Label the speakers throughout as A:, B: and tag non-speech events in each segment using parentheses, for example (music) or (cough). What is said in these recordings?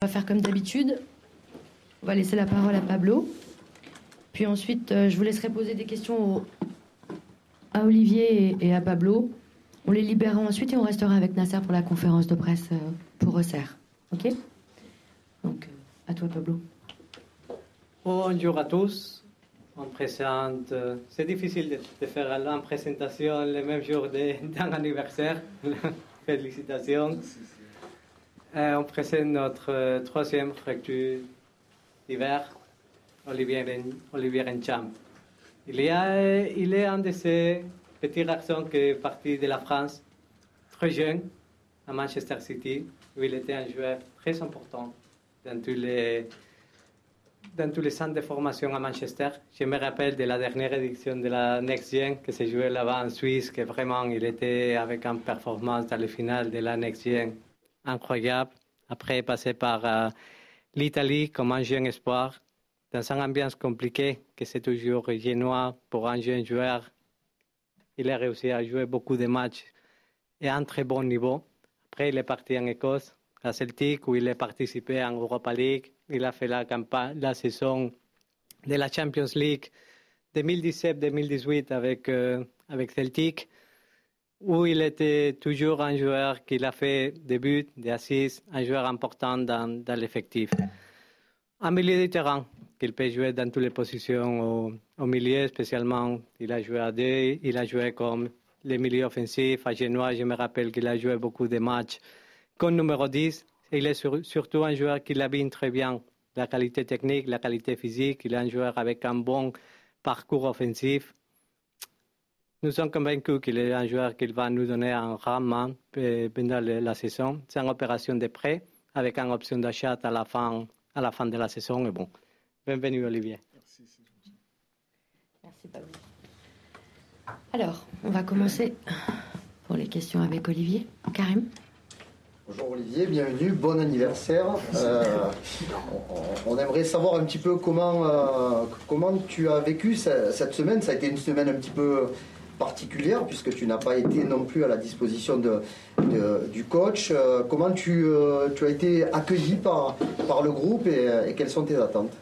A: On va faire comme d'habitude. On va laisser la parole à Pablo. Puis ensuite, euh, je vous laisserai poser des questions à Olivier et, à Pablo. On les libérera ensuite et on restera avec Nasser pour la conférence de presse euh, pour Resserre. OK? Donc, euh, à toi, Pablo.
B: Bonjour à tous. On présente. C'est difficile de, faire la présentation le même jour (laughs) d'un anniversaire. (laughs) Félicitations. On présente notre troisième fracture d'hiver Olivier, Olivier Encham. Il, y il est un de ces petits garçons qui est parti de la France très jeune à Manchester City, où il était un joueur très important dans tous les, dans tous les centres de formation à Manchester. Je me rappelle de la dernière édition de la Next qui s'est jouée là-bas en Suisse, que vraiment il était avec une performance dans le final de la Next incroyable. Après, passé par euh, l'Italie comme un jeune espoir dans une ambiance compliquée, que c'est toujours génois pour un jeune joueur. Il a réussi à jouer beaucoup de matchs et à un très bon niveau. Après, il est parti en Écosse, à Celtic, où il a participé en Europa League. Il a fait la, campagne, la saison de la Champions League 2017-2018 avec, euh, avec Celtic, où il était toujours un joueur qui a fait des buts, des assists, un joueur important dans, l'effectif. Un milieu de terrain, qu'il peut jouer dans toutes les positions au, milieu, spécialement il a joué à deux, il a joué comme le milieu offensif à Genoa. Je me rappelle qu'il a joué beaucoup de matchs comme numéro 10. Il est surtout un joueur qui l'habille très bien la qualité technique, la qualité physique. Il est un joueur avec un bon parcours offensif. Nous sommes convaincus qu'il est un joueur qui va nous donner un rendement pendant la saison. C'est une opération de prêt avec une option d'achat à la fin, à la fin de la saison. Et bon, Bienvenue, Olivier. Merci,
A: Merci, Pablo. Alors, on va commencer pour les questions avec Olivier. Karim
C: Bonjour Olivier, bienvenue, bon anniversaire. Euh, on, aimerait savoir un petit peu comment, euh, comment tu as vécu cette semaine. Ça a été une semaine un petit peu particulière puisque tu n'as pas été non plus à la disposition de, du coach. Euh, comment tu, tu, as été accueilli par, par le groupe et quelles sont tes attentes?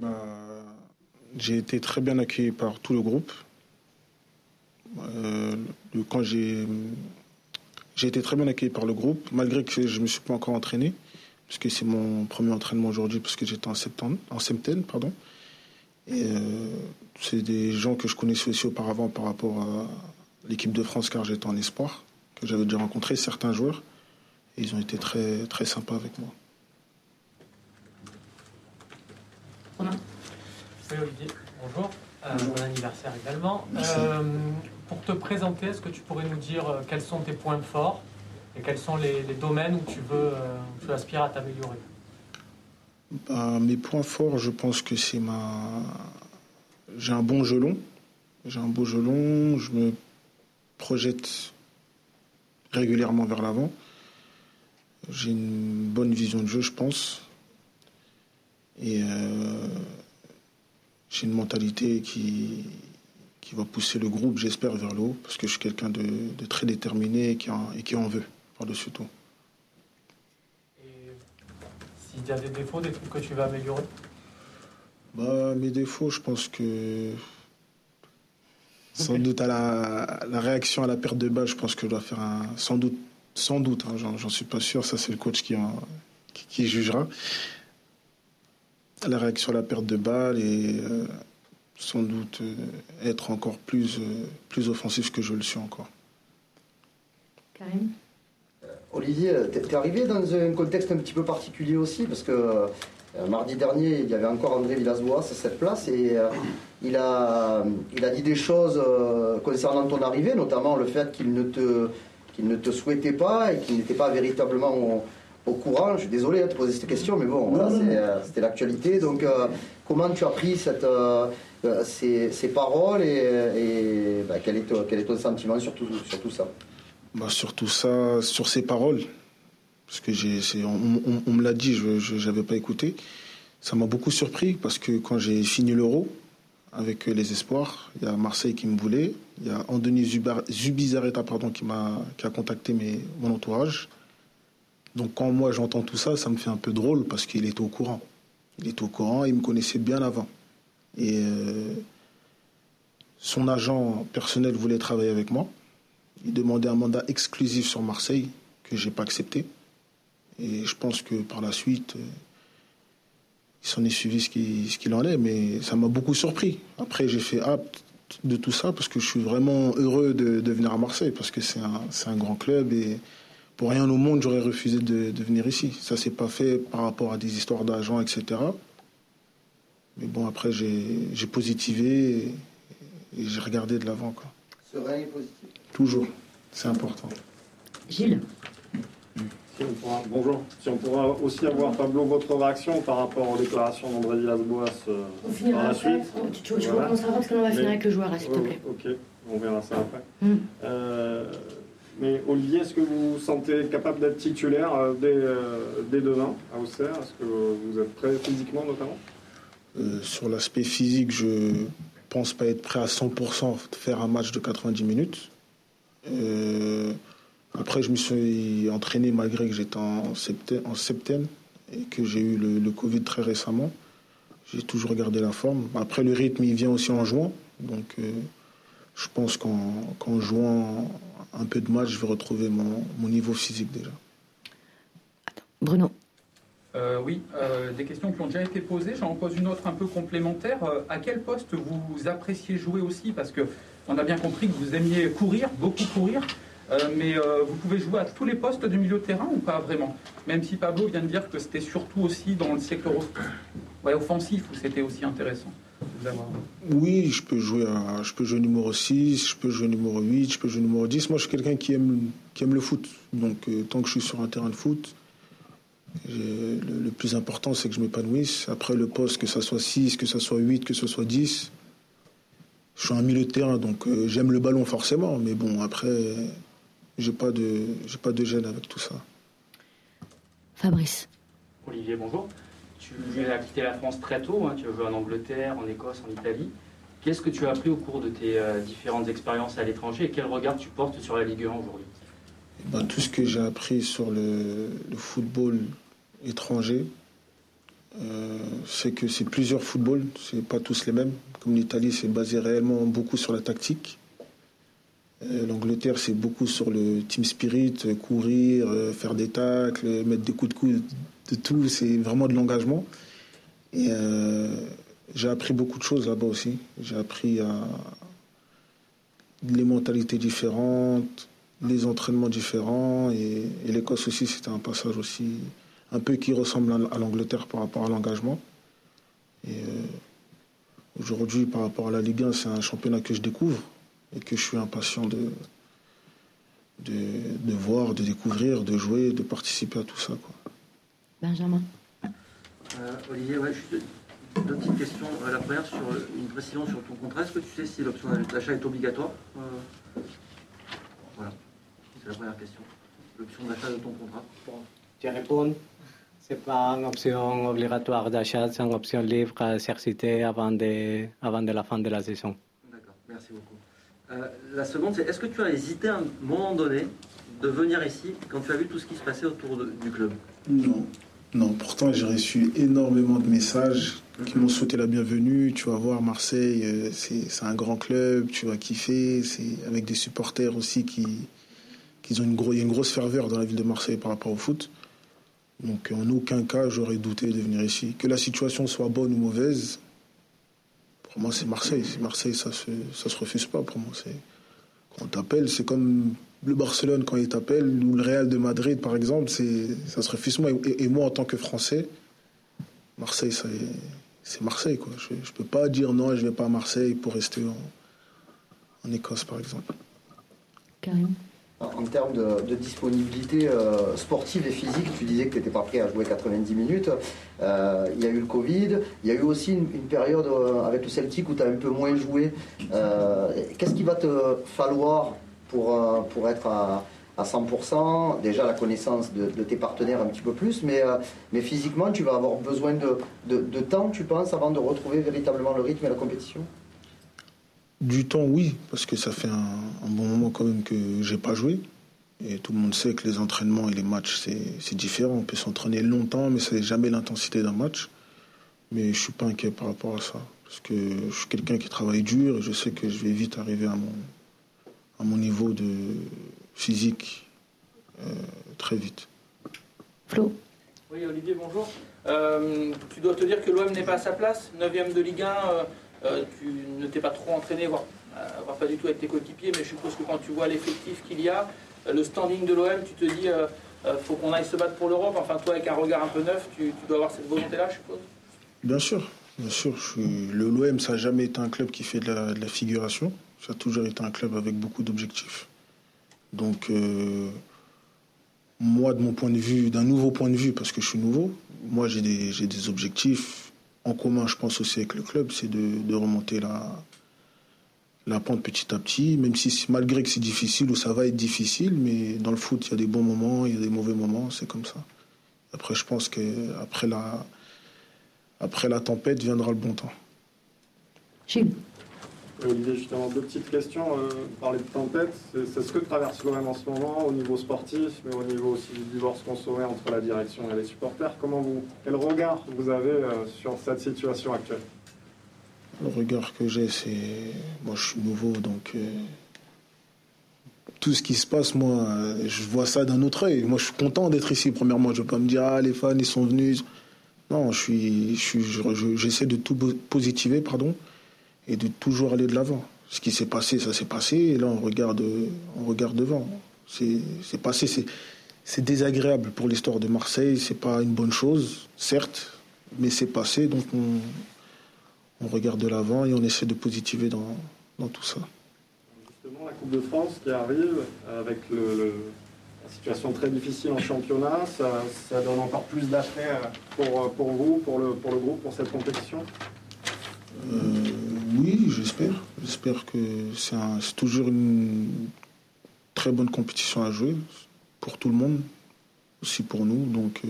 D: Bah, j'ai été très bien accueilli par tout le groupe. Euh, quand j'ai j'ai été très bien accueilli par le groupe, malgré que je ne me suis pas encore entraîné, puisque c'est mon premier entraînement aujourd'hui, puisque j'étais en septembre, en septembre, pardon. Et euh, c'est des gens que je connaissais aussi auparavant par rapport à l'équipe de France, car j'étais en espoir, que j'avais déjà rencontré certains joueurs, et ils ont été très très sympas avec moi.
E: Salut Olivier, bonjour. Euh, bon anniversaire également. Euh, pour te présenter, est-ce que tu pourrais nous dire quels sont tes points forts et quels sont les, domaines où tu veux, tu aspires à t'améliorer?
D: Bah, Mes points forts, je pense que c'est ma. J'ai un bon gelon. J'ai un beau gelon. Je me projette régulièrement vers l'avant. J'ai une bonne vision de jeu, je pense. Et euh, j'ai une mentalité qui, qui va pousser le groupe, j'espère, vers le haut, parce que je suis quelqu'un de, très déterminé et qui, en, et qui en veut, par-dessus tout.
E: Et s'il y a des défauts, des trucs que tu vas améliorer
D: bah, Mes défauts, je pense que sans doute à la, la, réaction à la perte de balle, je pense que je dois faire un. Sans doute, sans doute, hein, j'en suis pas sûr, ça c'est le coach qui, en, qui jugera la réaction à la perte de balle et euh, sans doute euh, être encore plus, euh, plus offensif que je le suis encore.
A: Karim?
C: Olivier, tu es arrivé dans un contexte un petit peu particulier aussi, parce que mardi dernier, il y avait encore André Villas-Boas à cette place, et il, a, il a dit des choses concernant ton arrivée, notamment le fait qu'il ne, te, qu'il ne te souhaitait pas et qu'il n'était pas véritablement au courant. Je suis désolé de te poser cette question, mais bon, euh, c'était l'actualité. Donc, euh, comment tu as pris cette, euh, ces, ces, paroles et, bah, quel, est ton, quel, est ton, sentiment sur tout, sur tout ça?
D: Bah, Sur tout ça, sur ces paroles, parce que j'ai, on, me l'a dit, je n'avais pas écouté. Ça m'a beaucoup surpris parce que quand j'ai fini l'Euro avec les Espoirs, il y a Marseille qui me voulait, il y a Andoni Zubizarreta pardon, qui, m'a, qui a contacté mon entourage Donc quand moi j'entends tout ça, ça me fait un peu drôle parce qu'il était au courant. Il était au courant, il me connaissait bien avant. Et euh, son agent personnel voulait travailler avec moi. Il demandait un mandat exclusif sur Marseille que j'ai pas accepté. Et je pense que par la suite, euh, il s'en est suivi ce qu'il en est, mais ça m'a beaucoup surpris. Après, j'ai fait apte de tout ça parce que je suis vraiment heureux de, venir à Marseille parce que c'est un, un, grand club et pour rien au monde, j'aurais refusé de, venir ici. Ça s'est pas fait par rapport à des histoires d'agents, etc. Mais bon, après, j'ai positivé et, j'ai regardé de l'avant.
C: Serein et positif.
D: Toujours, c'est important.
A: Gilles
F: bonjour. Si on pourra aussi avoir, Pablo, votre réaction par rapport aux déclarations d'André Villas-Boas
A: euh, par la suite. Tu, tu, recommenceras parce qu'on va finir avec le joueur, s'il te plaît.
F: ok, on verra ça après. Hmm. Euh, mais Olivier, est-ce que vous vous sentez capable d'être titulaire euh, dès, dès, demain à Auxerre? Est-ce que vous êtes prêt physiquement notamment?
D: Sur l'aspect physique, je pense pas être prêt à 100% de faire un match de 90 minutes. Après, je me suis entraîné malgré que j'étais en septembre, et que j'ai eu le, Covid très récemment. J'ai toujours gardé la forme. Après, le rythme, il vient aussi en jouant. Donc, euh, je pense qu'en jouant un peu de match, je vais retrouver mon, niveau physique déjà.
A: Bruno.
G: Euh, oui, euh, des questions qui ont déjà été posées. J'en pose une autre un peu complémentaire. à quel poste vous appréciez jouer aussi? Parce que on a bien compris que vous aimiez courir, beaucoup courir. Euh, mais euh, vous pouvez jouer à tous les postes du milieu de terrain ou pas vraiment? Même si Pablo vient de dire que c'était surtout aussi dans le secteur offensif où c'était aussi intéressant.
D: Oui, je peux jouer à, je peux jouer numéro 6, je peux jouer numéro 8, je peux jouer numéro 10. Moi, je suis quelqu'un qui aime, le foot. Donc, euh, tant que je suis sur un terrain de foot, le, plus important, c'est que je m'épanouisse. Après, le poste, que ça soit 6, que ça soit 8, que ce soit 10, je suis un milieu de terrain, donc j'aime le ballon forcément. Mais bon, après, j'ai pas de j'ai pas de gêne avec tout ça.
A: Fabrice.
H: Olivier, bonjour. Tu as quitté la France très tôt, hein. tu as joué en Angleterre, en Écosse, en Italie. Qu'est-ce que tu as appris au cours de tes euh, différentes expériences à l'étranger et quel regard tu portes sur la Ligue 1 aujourd'hui?
D: Eh ben, Tout ce que j'ai appris sur le, football étranger, euh, c'est que c'est plusieurs footballs, c'est pas tous les mêmes. Comme l'Italie, c'est basé réellement beaucoup sur la tactique. Euh, L'Angleterre, c'est beaucoup sur le team spirit, euh, courir, faire des tacles, mettre des coups de coude, de tout. C'est vraiment de l'engagement. Et j'ai appris beaucoup de choses là-bas aussi. J'ai appris à les mentalités différentes, les entraînements différents. Et, l'Écosse aussi, c'était un passage aussi un peu qui ressemble à, l'Angleterre par rapport à l'engagement. Et aujourd'hui, par rapport à la Ligue 1, c'est un championnat que je découvre et que je suis impatient de, de, voir, de découvrir, de jouer, de participer à tout ça. Quoi.
A: Benjamin.
I: Euh, Olivier, ouais, deux petites questions. Euh, la première, sur une précision sur ton contrat. Est-ce que tu sais si l'option d'achat est obligatoire euh, Voilà, c'est la première question. L'option d'achat de ton contrat.
B: Bon, je réponds. Ce n'est pas une option obligatoire d'achat, c'est une option libre à exercer avant de, avant de la fin de la saison.
I: D'accord, merci beaucoup. Euh, la seconde, c'est est-ce que tu as hésité à un moment donné de venir ici quand tu as vu tout ce qui se passait autour du club?
D: Non. Non, pourtant j'ai reçu énormément de messages qui m'ont souhaité la bienvenue. Tu vas voir Marseille, euh, c'est un grand club, tu vas kiffer. C'est avec des supporters aussi qui, qui ont une, a une grosse ferveur dans la ville de Marseille par rapport au foot. Donc en aucun cas j'aurais douté de venir ici. Que la situation soit bonne ou mauvaise, pour moi, c'est Marseille. Marseille, ça se, ça se refuse pas. Pour moi, c'est quand on t'appelle, c'est comme le Barcelone quand il t'appelle ou le Real de Madrid, par exemple, c'est ça se refuse pas. Et, moi, en tant que Français, Marseille, c'est Marseille, quoi. Je, ne peux pas dire non, je vais pas à Marseille pour rester en, en Écosse, par exemple.
A: Carrément
C: en termes de, disponibilité euh, sportive et physique, tu disais que tu n'étais pas prêt à jouer 90 minutes. Euh, il y a eu le Covid, il y a eu aussi une, période euh, avec le Celtic où tu as un peu moins joué. Qu'est-ce qu'il va te falloir pour, pour être à, 100% Déjà la connaissance de, tes partenaires un petit peu plus, mais, mais physiquement, tu vas avoir besoin de, de temps, tu penses, avant de retrouver véritablement le rythme et la compétition?
D: Du temps, oui, parce que ça fait un, bon moment quand même que j'ai pas joué. Et tout le monde sait que les entraînements et les matchs, c'est différent. On peut s'entraîner longtemps, mais ce n'est jamais l'intensité d'un match. Mais je ne suis pas inquiet par rapport à ça. Parce que je suis quelqu'un qui travaille dur et je sais que je vais vite arriver à mon, à mon niveau de physique euh, très vite.
A: Flo
J: Oui, Olivier, bonjour. Euh, tu dois te dire que l'OM n'est pas à sa place, 9 de Ligue 1. Euh, tu ne t'es pas trop entraîné, voire, pas du tout avec tes coéquipiers, mais je suppose que quand tu vois l'effectif qu'il y a, le standing de l'OM, tu te dis il faut qu'on aille se battre pour l'Europe. Enfin, toi, avec un regard un peu neuf, tu, dois avoir cette volonté-là, je suppose
D: Bien sûr, bien sûr. L'OM, ça n'a jamais été un club qui fait de la, figuration. Ça a toujours été un club avec beaucoup d'objectifs. Donc, euh, moi, de mon point de vue, d'un nouveau point de vue, parce que je suis nouveau, moi, j'ai des, des, objectifs en commun, je pense aussi avec le club, c'est de, remonter la, la pente petit à petit, même si malgré que c'est difficile ou ça va être difficile, mais dans le foot, il y a des bons moments, il y a des mauvais moments, c'est comme ça. Après, je pense qu'après la, après la tempête viendra le bon temps.
A: Gilles.
F: Olivier, justement, deux petites questions. Euh, parler de tempête, c'est ce que traverse l'OM en ce moment au niveau sportif, mais au niveau aussi du divorce consommé entre la direction et les supporters. Comment vous, quel regard vous avez euh, sur cette situation actuelle?
D: Le regard que j'ai, c'est. Moi, je suis nouveau, donc. Euh, tout ce qui se passe, moi, je vois ça d'un autre œil. Moi, je suis content d'être ici, premièrement. Je ne veux pas me dire, ah, les fans, ils sont venus. Non, je suis, je j'essaie de tout positiver, pardon, et de toujours aller de l'avant. Ce qui s'est passé, ça s'est passé, et là on regarde, on regarde devant. C'est passé, c'est désagréable pour l'histoire de Marseille. C'est pas une bonne chose, certes, mais c'est passé, donc on, on regarde de l'avant et on essaie de positiver dans, dans tout ça.
F: Justement, la Coupe de France qui arrive avec le situation très difficile en championnat. Ça, donne encore plus d'attrait pour, pour vous, pour le, pour le groupe, pour cette compétition?
D: Oui, j'espère. J'espère que c'est toujours une très bonne compétition à jouer pour tout le monde, aussi pour nous. Donc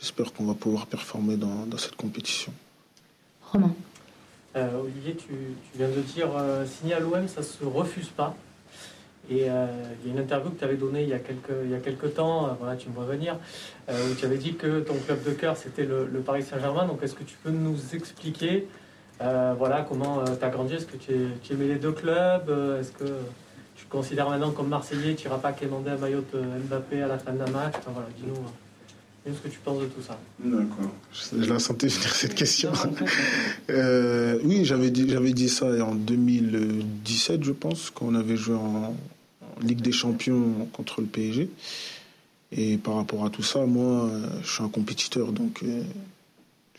D: j'espère qu'on va pouvoir performer dans, dans cette compétition.
A: Romain.
E: Olivier, tu, tu, viens de dire signer à l'OM, ça se refuse pas. Et euh, il y a une interview que tu avais donnée il y a quelques, il y a quelques temps, euh, voilà, tu me vois venir, euh, où tu avais dit que ton club de cœur c'était le, Paris Saint-Germain. Donc est-ce que tu peux nous expliquer voilà, comment tu as grandi? Est-ce que tu, tu, aimais les deux clubs? Est-ce que tu te considères maintenant comme Marseillais Tu n'iras pas quémander un maillot de Mbappé à la fin d'un match? Voilà, Dis-nous ce que tu penses de tout ça.
D: D'accord. Je la sentais venir cette question. (laughs) oui, j'avais dit, j'avais dit ça en 2017, je pense, quand on avait joué en, Ligue des Champions contre le PSG. Et par rapport à tout ça, moi, je suis un compétiteur, donc euh,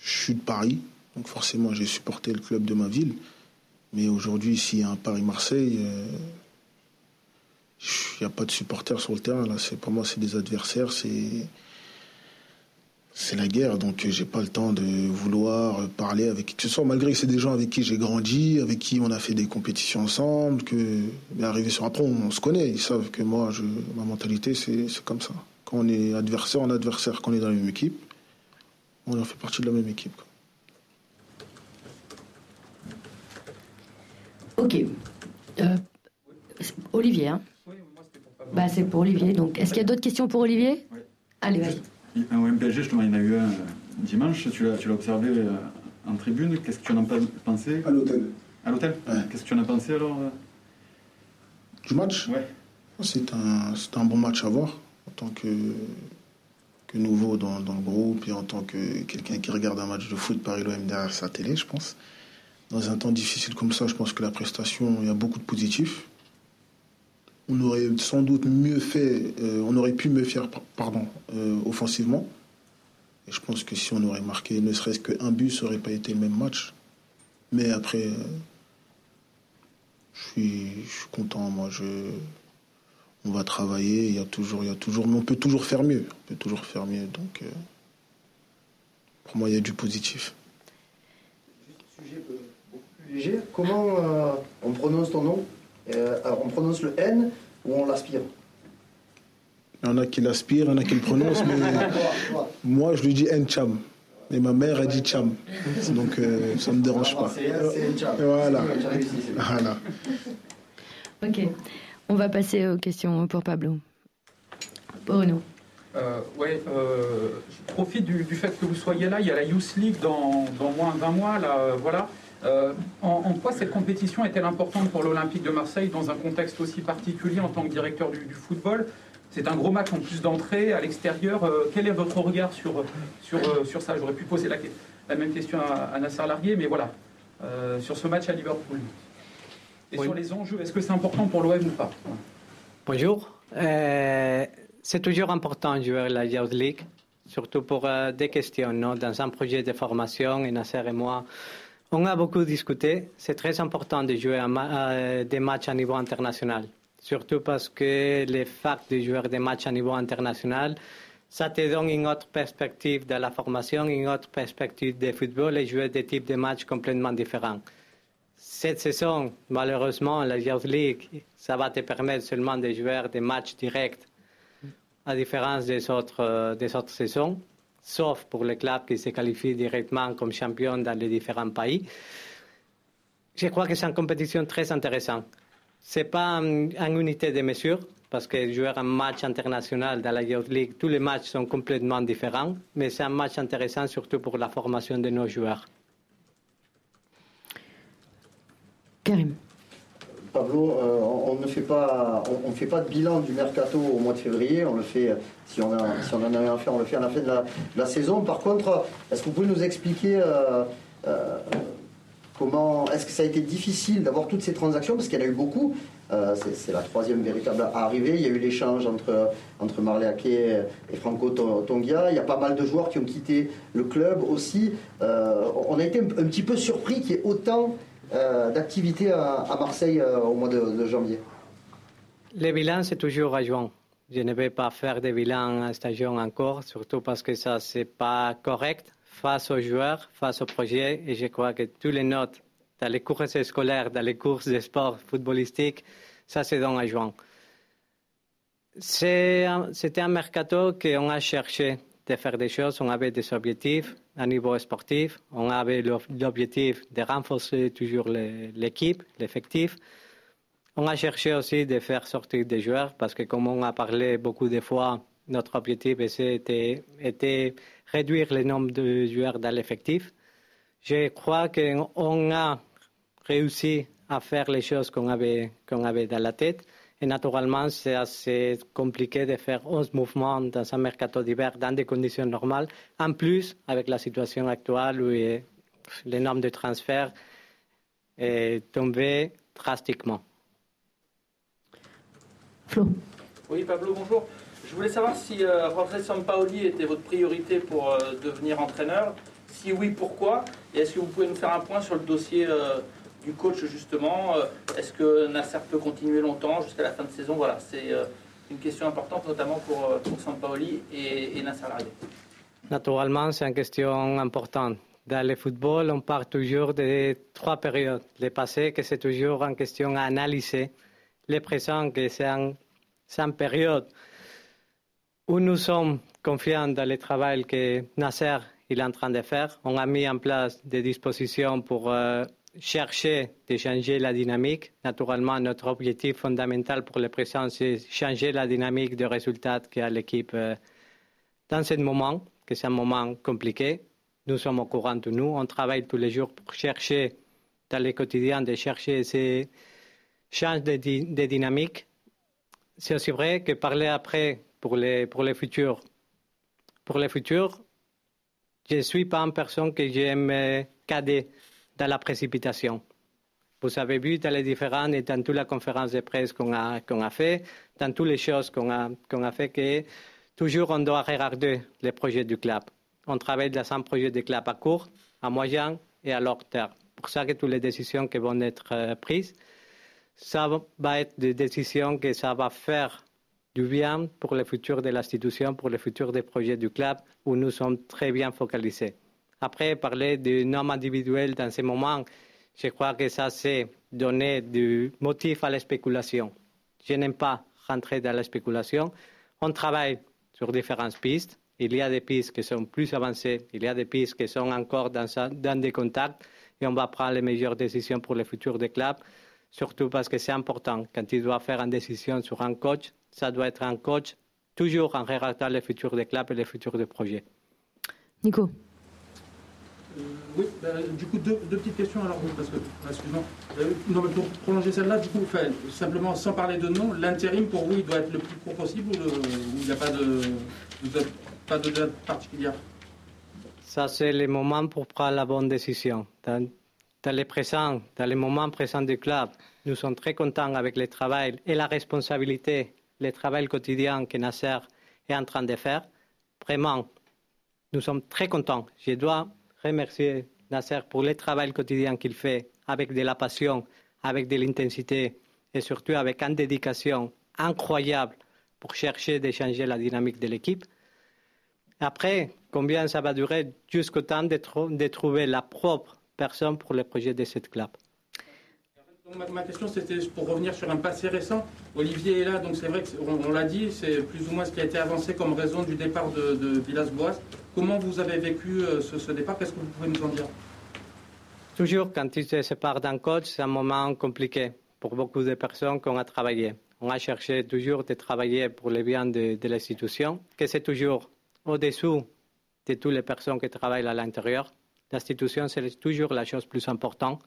D: je suis de Paris, donc forcément j'ai supporté le club de ma ville. Mais aujourd'hui, s'il y a un Paris-Marseille, euh, il n'y a pas de supporters sur le terrain. Là, c'est pour moi, c'est des adversaires, c'est la guerre, donc j'ai pas le temps de vouloir parler avec qui que ce soit, malgré que c'est des gens avec qui j'ai grandi, avec qui on a fait des compétitions ensemble, que mais arrivé sur après on, se connaît, ils savent que moi je, ma mentalité c'est comme ça. Quand on est adversaire, on est adversaire, quand on est dans la même équipe, on en fait partie de la même équipe.
A: Ok. Euh, Olivier, hein bah, c'est pour Olivier. Donc, est-ce qu'il y a d'autres questions pour Olivier Allez, vas-y.
K: Un justement, il y en a eu un dimanche. Tu l'as, observé euh, en tribune. Qu'est-ce que tu en as pensé
D: À l'hôtel.
K: À l'hôtel Qu'est-ce que tu en as pensé alors euh
D: Du match?
K: Ouais.
D: C'est un, un bon match à voir en tant que, que nouveau dans, dans, le groupe et en tant que quelqu'un qui regarde un match de foot Paris-l'OM derrière sa télé, je pense. Dans un temps difficile comme ça, je pense que la prestation, il y a beaucoup de positifs on aurait sans doute mieux fait, euh, on aurait pu mieux faire, pardon, euh, offensivement. Et je pense que si on aurait marqué ne serait-ce qu'un but, ça n'aurait pas été le même match. Mais après, euh, je, suis, content. Moi, je, on va travailler. Il y a toujours, il y a toujours, mais on peut toujours faire mieux. On peut toujours faire mieux. Donc, pour moi, il y a du positif.
C: Sujet Comment on prononce ton nom euh, alors on prononce le N ou on l'aspire?
D: Il y en a qui l'aspirent, il y en a qui le prononcent, mais (laughs) moi je lui dis N-Cham. Et ma mère a dit Cham. Donc euh, ça ne me dérange pas.
C: C'est
D: Voilà. voilà.
A: Ok. On va passer aux questions pour Pablo. Bruno.
G: Euh, ouais, euh, je profite du, du, fait que vous soyez là. Il y a la Youth League dans, dans moins de 20 mois. Là, euh, voilà. Euh, en, en, quoi cette compétition est-elle importante pour l'Olympique de Marseille dans un contexte aussi particulier en tant que directeur du, du football? C'est un gros match en plus d'entrée à l'extérieur. Euh, quel est votre regard sur, sur, euh, sur ça? J'aurais pu poser la, la, même question à, à Nasser Larguier, mais voilà. sur ce match à Liverpool. Et oui. sur les enjeux, est-ce que c'est important pour l'OM ou pas?
B: Bonjour. c'est toujours important de jouer la Youth League, surtout pour des questions. Non? Dans un projet de formation, Nasser et moi, on a beaucoup discuté. C'est très important de jouer euh, des matchs à niveau international, surtout parce que le fait de jouer des matchs à niveau international, ça te donne une autre perspective de la formation, une autre perspective de football et jouer des types de matchs complètement différents. Cette saison, malheureusement, la Youth League, ça va te permettre seulement de jouer des matchs directs à différence des autres, des autres saisons, sauf pour les clubs qui se qualifient directement comme champions dans les différents pays. Je crois que c'est une compétition très intéressante. Ce n'est pas une, unité de mesure, parce que jouer un match international dans la Youth League, tous les matchs sont complètement différents, mais c'est un match intéressant surtout pour la formation de nos joueurs.
A: Karim.
C: Pablo, euh, on, ne fait pas, de bilan du mercato au mois de février. On le fait, si on, a, si en a rien fait, on le fait à la fin de la, saison. Par contre, est-ce que vous pouvez nous expliquer euh, euh, comment, est-ce que ça a été difficile d'avoir toutes ces transactions? Parce qu'il y en a eu beaucoup. c'est la troisième véritable arrivée. Il y a eu l'échange entre entre Marley et Franco Tongia. Il y a pas mal de joueurs qui ont quitté le club aussi. on a été un, petit peu surpris qu'il y ait autant d'activité à, Marseille euh, au mois de, janvier
B: Le bilan, c'est toujours à juin. Je ne vais pas faire de bilan à station encore, surtout parce que ça, c'est pas correct face aux joueurs, face au projet. Et je crois que tous les notes dans les cours scolaires, dans les courses de sport footballistique, ça, c'est dans à juin. C'était un mercato qu'on a cherché de faire des choses, on avait des objectifs à niveau sportif, on avait l'objectif de renforcer toujours l'équipe, l'effectif. On a cherché aussi de faire sortir des joueurs parce que comme on a parlé beaucoup de fois, notre objectif était, était réduire le nombre de joueurs dans l'effectif. Je crois qu'on a réussi à faire les choses qu'on avait, qu'on avait dans la tête. Et naturellement, c'est assez compliqué de faire 11 mouvements dans un mercato d'hiver dans des conditions normales. En plus, avec la situation actuelle où le nombre de transferts est tombé drastiquement.
A: Flo.
J: Oui, Pablo, bonjour. Je voulais savoir si euh, Jorge Sampaoli était votre priorité pour euh, devenir entraîneur. Si oui, pourquoi? Et est-ce que vous pouvez nous faire un point sur le dossier euh, du coach justement. Euh, est-ce que Nasser peut continuer longtemps jusqu'à la fin de saison? Voilà, c'est euh, une question importante notamment pour, euh, pour Sampaoli et, et Nasser Larguet.
B: Naturellement, c'est une question importante. Dans le football, on parle toujours de trois périodes. Le passé, que c'est toujours une question à analyser. Le présent, que c'est un, une période où nous sommes confiants dans le travail que Nasser est en train de faire. On a mis en place des dispositions pour chercher de changer la dynamique. Naturellement, notre objectif fondamental pour le présent, c'est changer la dynamique de résultats qu'a l'équipe euh, dans ce moment, que c'est un moment compliqué. Nous sommes au courant de nous. On travaille tous les jours pour chercher, dans le quotidien, de chercher ces changements de, de, dynamique. C'est aussi vrai que parler après pour les, pour les futurs. Pour les futurs, je ne suis pas une personne que j'aime cader dans la précipitation. Vous avez vu dans les différents et dans toute la conférence de presse qu'on a, qu'on a fait, dans toutes les choses qu'on a, qu'on a fait, que toujours on doit regarder les projets du club. On travaille dans un projet de club à court, à moyen et à long terme. Pour ça que toutes les décisions qui vont être euh, prises, ça va être des décisions que ça va faire du bien pour le futur de l'institution, pour le futur des projets du club, où nous sommes très bien focalisés. Après, parler du nom individuel dans ce moment, je crois que ça, c'est donner du motif à la spéculation. Je n'aime pas rentrer dans la spéculation. On travaille sur différentes pistes. Il y a des pistes qui sont plus avancées, il y a des pistes qui sont encore dans, des contacts et on va prendre les meilleures décisions pour le futur des clubs, surtout parce que c'est important. Quand il doit faire une décision sur un coach, ça doit être un coach toujours en regardant le futur des clubs et le futur des projets.
A: Nico
G: oui, bah, du coup, deux, petites questions. Alors, parce que, excuse-moi. Euh, pour prolonger celle-là, du coup, enfin, simplement, sans parler de nom, l'intérim, pour vous, doit être le plus court possible ou il n'y a pas de, pas de date particulière?
B: Ça, c'est le moment pour prendre la bonne décision. Dans, dans le présent, dans le moment présent du club, nous sommes très contents avec le travail et la responsabilité, le travail quotidien que Nasser est en train de faire. Vraiment, nous sommes très contents. Je dois remercier Nasser pour le travail quotidien qu'il fait avec de la passion, avec de l'intensité et surtout avec une dédication incroyable pour chercher de changer la dynamique de l'équipe. Après, combien ça va durer jusqu'au temps de, tro- de trouver la propre personne pour le projet de cette club.
G: Ma, question, c'était pour revenir sur un passé récent. Olivier est là, donc c'est vrai qu'on on, l'a dit, c'est plus ou moins ce qui a été avancé comme raison du départ de, Villas-Boas. Comment vous avez vécu euh, ce, départ? Qu'est-ce que vous pouvez nous en dire?
B: Toujours, quand tu te sépares d'un coach, c'est un moment compliqué pour beaucoup de personnes qu'on a travaillé. On a cherché toujours de travailler pour le bien de, de l'institution, que c'est toujours au-dessous de toutes les personnes qui travaillent à l'intérieur. L'institution, c'est toujours la chose plus importante.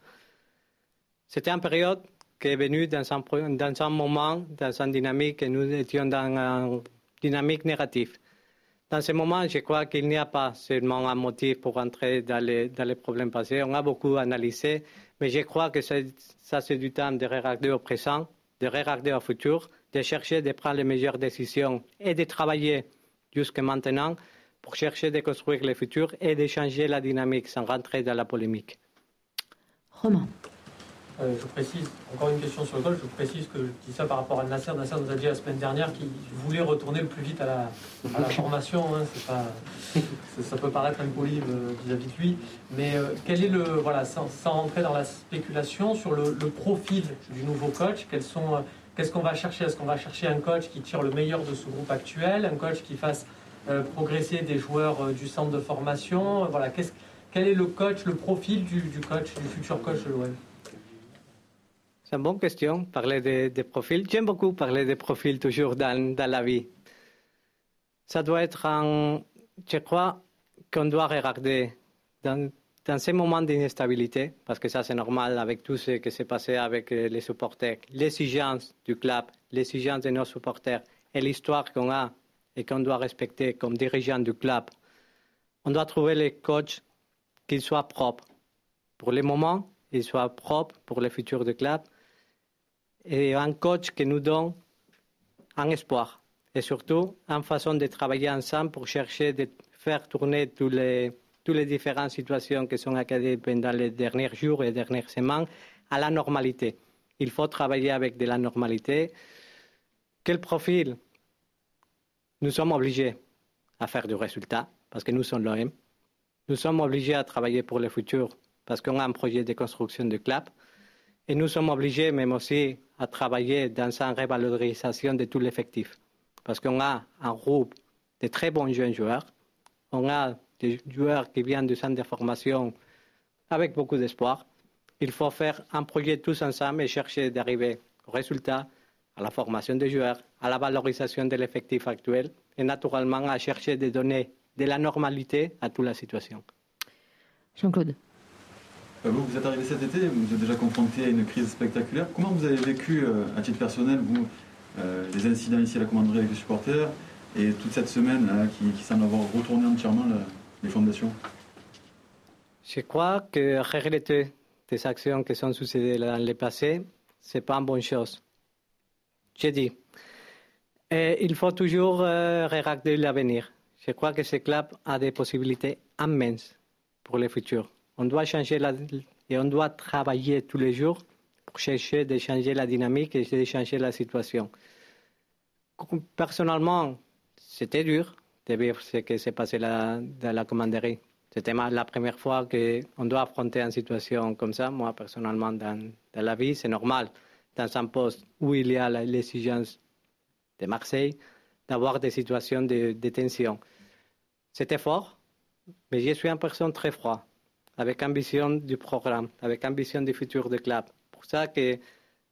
B: C'était une période qui est venue dans un, moment, dans une dynamique, et nous étions dans une dynamique négative. Dans ce moment, je crois qu'il n'y a pas seulement un motif pour entrer dans les, problèmes passés. On a beaucoup analysé, mais je crois que ça, c'est du temps de regarder au présent, de regarder au futur, de chercher de prendre les meilleures décisions et de travailler jusqu'à maintenant pour chercher de construire le futur et de changer la dynamique sans rentrer dans la polémique.
A: Romain.
E: Euh, je précise, encore une question sur le golf, je précise que je dis ça par rapport à Nasser. Nasser nous a dit la semaine dernière qu'il voulait retourner le plus vite à la, formation. hein. Ça, peut paraître impoli euh, vis-à-vis de lui. Mais euh, quel est le, voilà, sans, sans rentrer dans la spéculation, sur le, profil du nouveau coach, quels sont, euh, qu'est-ce qu'on va chercher? Est-ce qu'on va chercher un coach qui tire le meilleur de ce groupe actuel, un coach qui fasse progresser des joueurs du centre de formation? Voilà, qu'est-ce- quel est le coach, le profil du, du coach, du futur coach de l'OM
B: C'est une bonne question, parler des profils. J'aime beaucoup parler des profils toujours dans, la vie. Ça doit être un... Je crois qu'on doit regarder dans, ces moments d'instabilité, parce que ça c'est normal avec tout ce qui s'est passé avec euh, les supporters, l'exigence du club, l'exigence de nos supporters et l'histoire qu'on a et qu'on doit respecter comme dirigeant du club. On doit trouver les coachs qu'ils soient propres. Pour le moment, ils soient propres pour le futur du club et un coach qui nous donne un espoir et surtout une façon de travailler ensemble pour chercher de faire tourner tous les, toutes les différentes situations qui sont accadées pendant les derniers jours et dernières semaines à la normalité. Il faut travailler avec de la normalité. Quel profil? Nous sommes obligés à faire du résultat parce que nous sommes l'OM. Nous sommes obligés à travailler pour le futur parce qu'on a un projet de construction de club. Et nous sommes obligés même aussi à travailler dans une revalorisation de tout l'effectif. Parce qu'on a un groupe de très bons jeunes joueurs. On a des joueurs qui viennent du centre de formation avec beaucoup d'espoir. Il faut faire un projet tous ensemble et chercher d'arriver au résultat, à la formation des joueurs, à la valorisation de l'effectif actuel et naturellement à chercher de donner de la normalité à toute la situation.
A: Jean-Claude.
K: Euh, Vous, êtes arrivé cet été, vous êtes déjà confronté à une crise spectaculaire. Comment vous avez vécu, euh, à titre personnel, vous, euh, les incidents ici à la commanderie avec les supporters et toute cette semaine qui, semble avoir retourné entièrement les fondations?
B: Je crois que regretter des actions qui sont succédées dans le passé, ce n'est pas une bonne chose. Je dis. Et il faut toujours euh, regarder l'avenir. Je crois que ce club a des possibilités immenses pour le futur. On doit changer la, et on doit travailler tous les jours pour chercher de changer la dynamique et de changer la situation. Personnellement, c'était dur de vivre ce qui s'est passé dans la commanderie. C'était la première fois qu'on doit affronter une situation comme ça. Moi, personnellement, dans, la vie, c'est normal, dans un poste où il y a l'exigence de Marseille, d'avoir des situations de, de tension. C'était fort, mais je suis une personne très froide, avec ambition du programme, avec ambition du futur du club. Pour ça que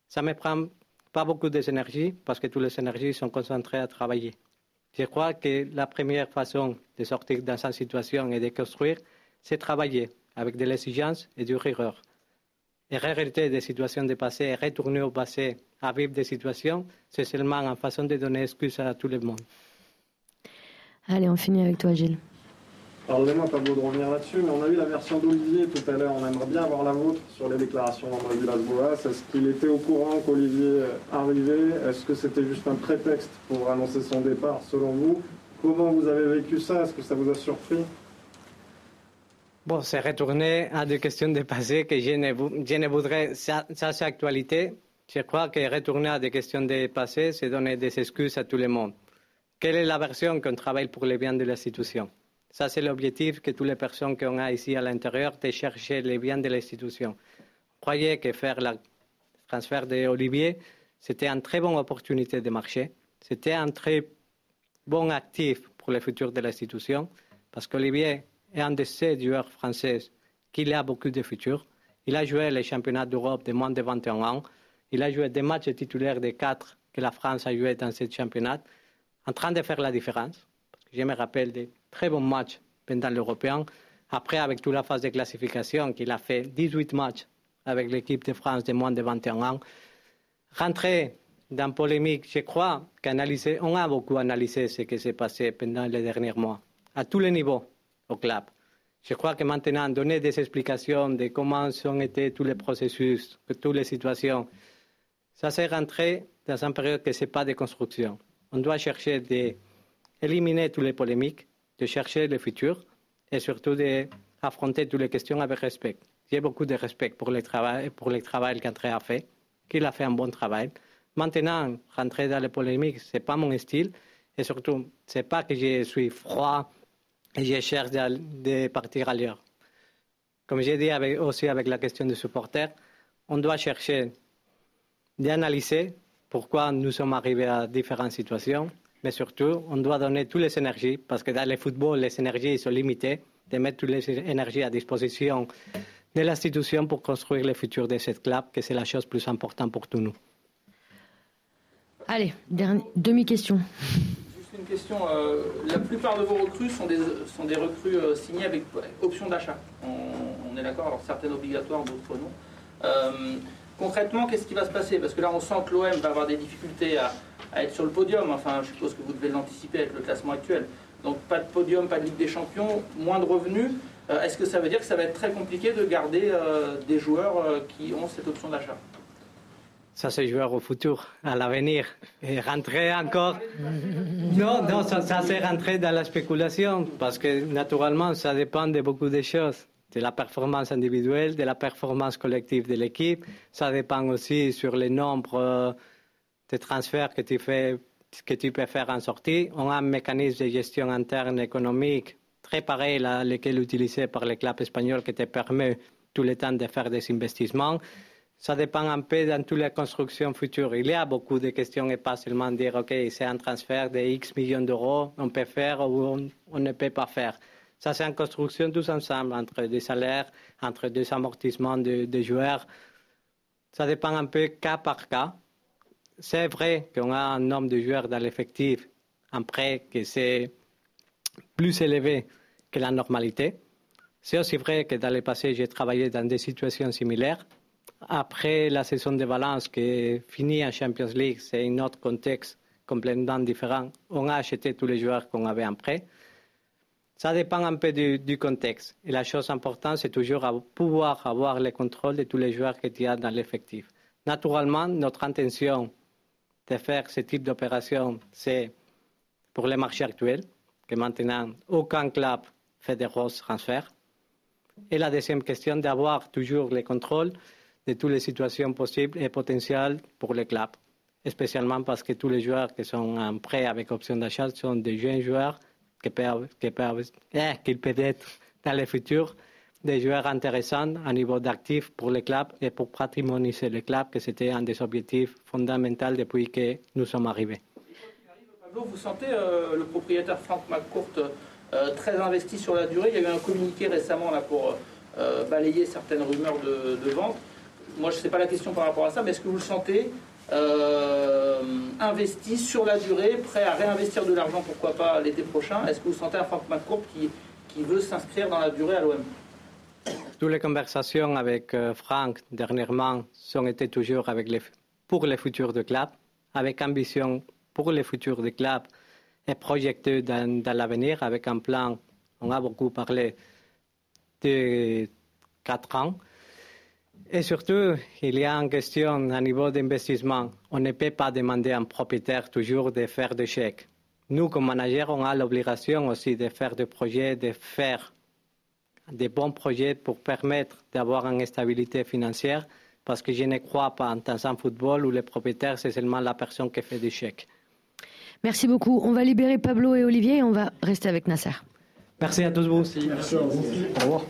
B: ça me prend pas beaucoup d'énergie, parce que toutes les énergies sont concentrées à travailler. Je crois que la première façon de sortir dans cette situation et de construire, c'est travailler avec de l'exigence et du rigueur. Et réalité des situations du passé et retourner au passé à vivre des situations, c'est seulement une façon de donner excuse à tout le monde.
A: Allez, on finit avec toi, Gilles.
F: Pardonnez-moi, beau de revenir là-dessus, mais on a eu la version d'Olivier tout à l'heure. On aimerait bien avoir la vôtre sur les déclarations d'André Villas-Boas. Est-ce qu'il était au courant qu'Olivier arrivait Est-ce que c'était juste un prétexte pour annoncer son départ, selon vous? Comment vous avez vécu ça? Est-ce que ça vous a surpris?
B: Bon, c'est retourner à des questions de passé que je ne, voudrais. Ça, ça c'est actualité. Je crois que retourner à des questions de passé, c'est donner des excuses à tout le monde. Quelle est la version qu'on travaille pour le bien de l'institution? Ça, c'est l'objectif que toutes les personnes qu'on a ici à l'intérieur, de chercher le bien de l'institution. Croyez que faire le transfert d'Olivier, c'était une très bonne opportunité de marché. C'était un très bon actif pour le futur de l'institution, parce qu'Olivier est un de ces joueurs français qui a beaucoup de futur. Il a joué les championnats d'Europe de moins de 21 ans. Il a joué des matchs titulaires de quatre que la France a joué dans ce championnat, en train de faire la différence. Je me rappelle des très bons matchs pendant l'Européen. Après, avec toute la phase de classification, qu'il a fait 18 matchs avec l'équipe de France de moins de 21 ans. Rentrer dans polémique, je crois qu'on a beaucoup analysé ce qui s'est passé pendant les derniers mois, à tous les niveaux au club. Je crois que maintenant, donner des explications de comment ont été tous les processus, toutes les situations, ça c'est rentrer dans une période que ce n'est pas de construction. On doit chercher d'éliminer toutes les polémiques, de chercher le futur et surtout d'affronter toutes les questions avec respect. J'ai beaucoup de respect pour le travail, pour le travail qu'André a fait, qu'il a fait un bon travail. Maintenant, rentrer dans les polémiques, ce n'est pas mon style et surtout, ce n'est pas que je suis froid et je cherche de partir ailleurs. Comme j'ai dit aussi avec la question des supporters, on doit chercher d'analyser pourquoi nous sommes arrivés à différentes situations, mais surtout, on doit donner toutes les énergies, parce que dans le football, les énergies sont limitées, de mettre toutes les énergies à disposition de l'institution pour construire le futur de cette club, que c'est la chose plus importante pour tous nous.
A: Allez, demi-question.
J: Juste une question. Euh, la plupart de vos recrues sont des, sont des recrues euh, signées avec option d'achat. On, est d'accord, alors certaines obligatoires, d'autres non. Euh, concrètement, qu'est-ce qui va se passer? Parce que là, on sent que l'OM va avoir des difficultés à, être sur le podium. Enfin, je suppose que vous devez l'anticiper avec le classement actuel. Donc, pas de podium, pas de Ligue des Champions, moins de revenus. Euh, est-ce que ça veut dire que ça va être très compliqué de garder euh, des joueurs euh, qui ont cette option d'achat?
B: Ça, c'est jouer au futur, à l'avenir. Et rentrer encore? (laughs) Non, non, ça, ça c'est rentrer dans la spéculation, parce que naturellement, ça dépend de beaucoup de choses de la performance individuelle, de la performance collective de l'équipe. Ça dépend aussi sur le nombre euh, de transferts que tu, fais, que tu peux faire en sortie. On a un mécanisme de gestion interne économique très pareil à lequel utilisé par les clubs espagnols qui te permet tout le temps de faire des investissements. Ça dépend un peu dans toutes les constructions futures. Il y a beaucoup de questions et pas seulement dire, OK, c'est un transfert de X millions d'euros, on peut faire ou on ne peut pas faire. Ça, c'est une construction tous ensemble, entre des salaires, entre des amortissements de, joueurs. Ça dépend un peu cas par cas. C'est vrai qu'on a un nombre de joueurs dans l'effectif, un prêt que c'est plus élevé que la normalité. C'est aussi vrai que dans le passé, j'ai travaillé dans des situations similaires. Après la saison de Valence, qui est finie en Champions League, c'est un autre contexte complètement différent. On a acheté tous les joueurs qu'on avait en prêt. Ça dépend un peu du, contexte. Et la chose importante, c'est toujours pouvoir avoir le contrôle de tous les joueurs qu'il y a dans l'effectif. Naturellement, notre intention de faire ce type d'opération, c'est pour le marché actuel, que maintenant, aucun club fait de grosses transferts. Et la deuxième question, d'avoir toujours le contrôle de toutes les situations possibles et potentielles pour le club. Spécialement parce que tous les joueurs qui sont en prêt avec option d'achat sont des jeunes joueurs qui peuvent, qui peuvent, eh, peut être dans le futur des joueurs intéressants à niveau d'actifs pour le club et pour patrimoniser le club, que c'était un des objectifs fondamentaux depuis que nous sommes arrivés.
J: Vous sentez euh, le propriétaire Franck McCourt euh, très investi sur la durée. Il y a eu un communiqué récemment là, pour euh, balayer certaines rumeurs de, vente. Moi, je ne sais pas la question par rapport à ça, mais est-ce que vous le sentez euh, investi sur la durée, prêt à réinvestir de l'argent, pourquoi pas l'été prochain. Est-ce que vous sentez un Franck McCourt qui, qui veut s'inscrire dans la durée à l'OM
B: Toutes les conversations avec euh, Franck dernièrement ont été toujours avec les, pour le futur du club, avec ambition pour le futur du club et projeté dans, dans l'avenir avec un plan, on a beaucoup parlé de quatre ans. Et surtout, il y a une question à niveau d'investissement. On ne peut pas demander à un propriétaire toujours de faire des chèques. Nous, comme manager, on a l'obligation aussi de faire des projets, de faire des bons projets pour permettre d'avoir une stabilité financière, parce que je ne crois pas dans un football où le propriétaire, c'est seulement la personne qui fait des chèques.
A: Merci beaucoup. On va libérer Pablo et Olivier et on va rester avec Nasser.
B: Merci à tous vous.
D: Merci à vous. Au revoir.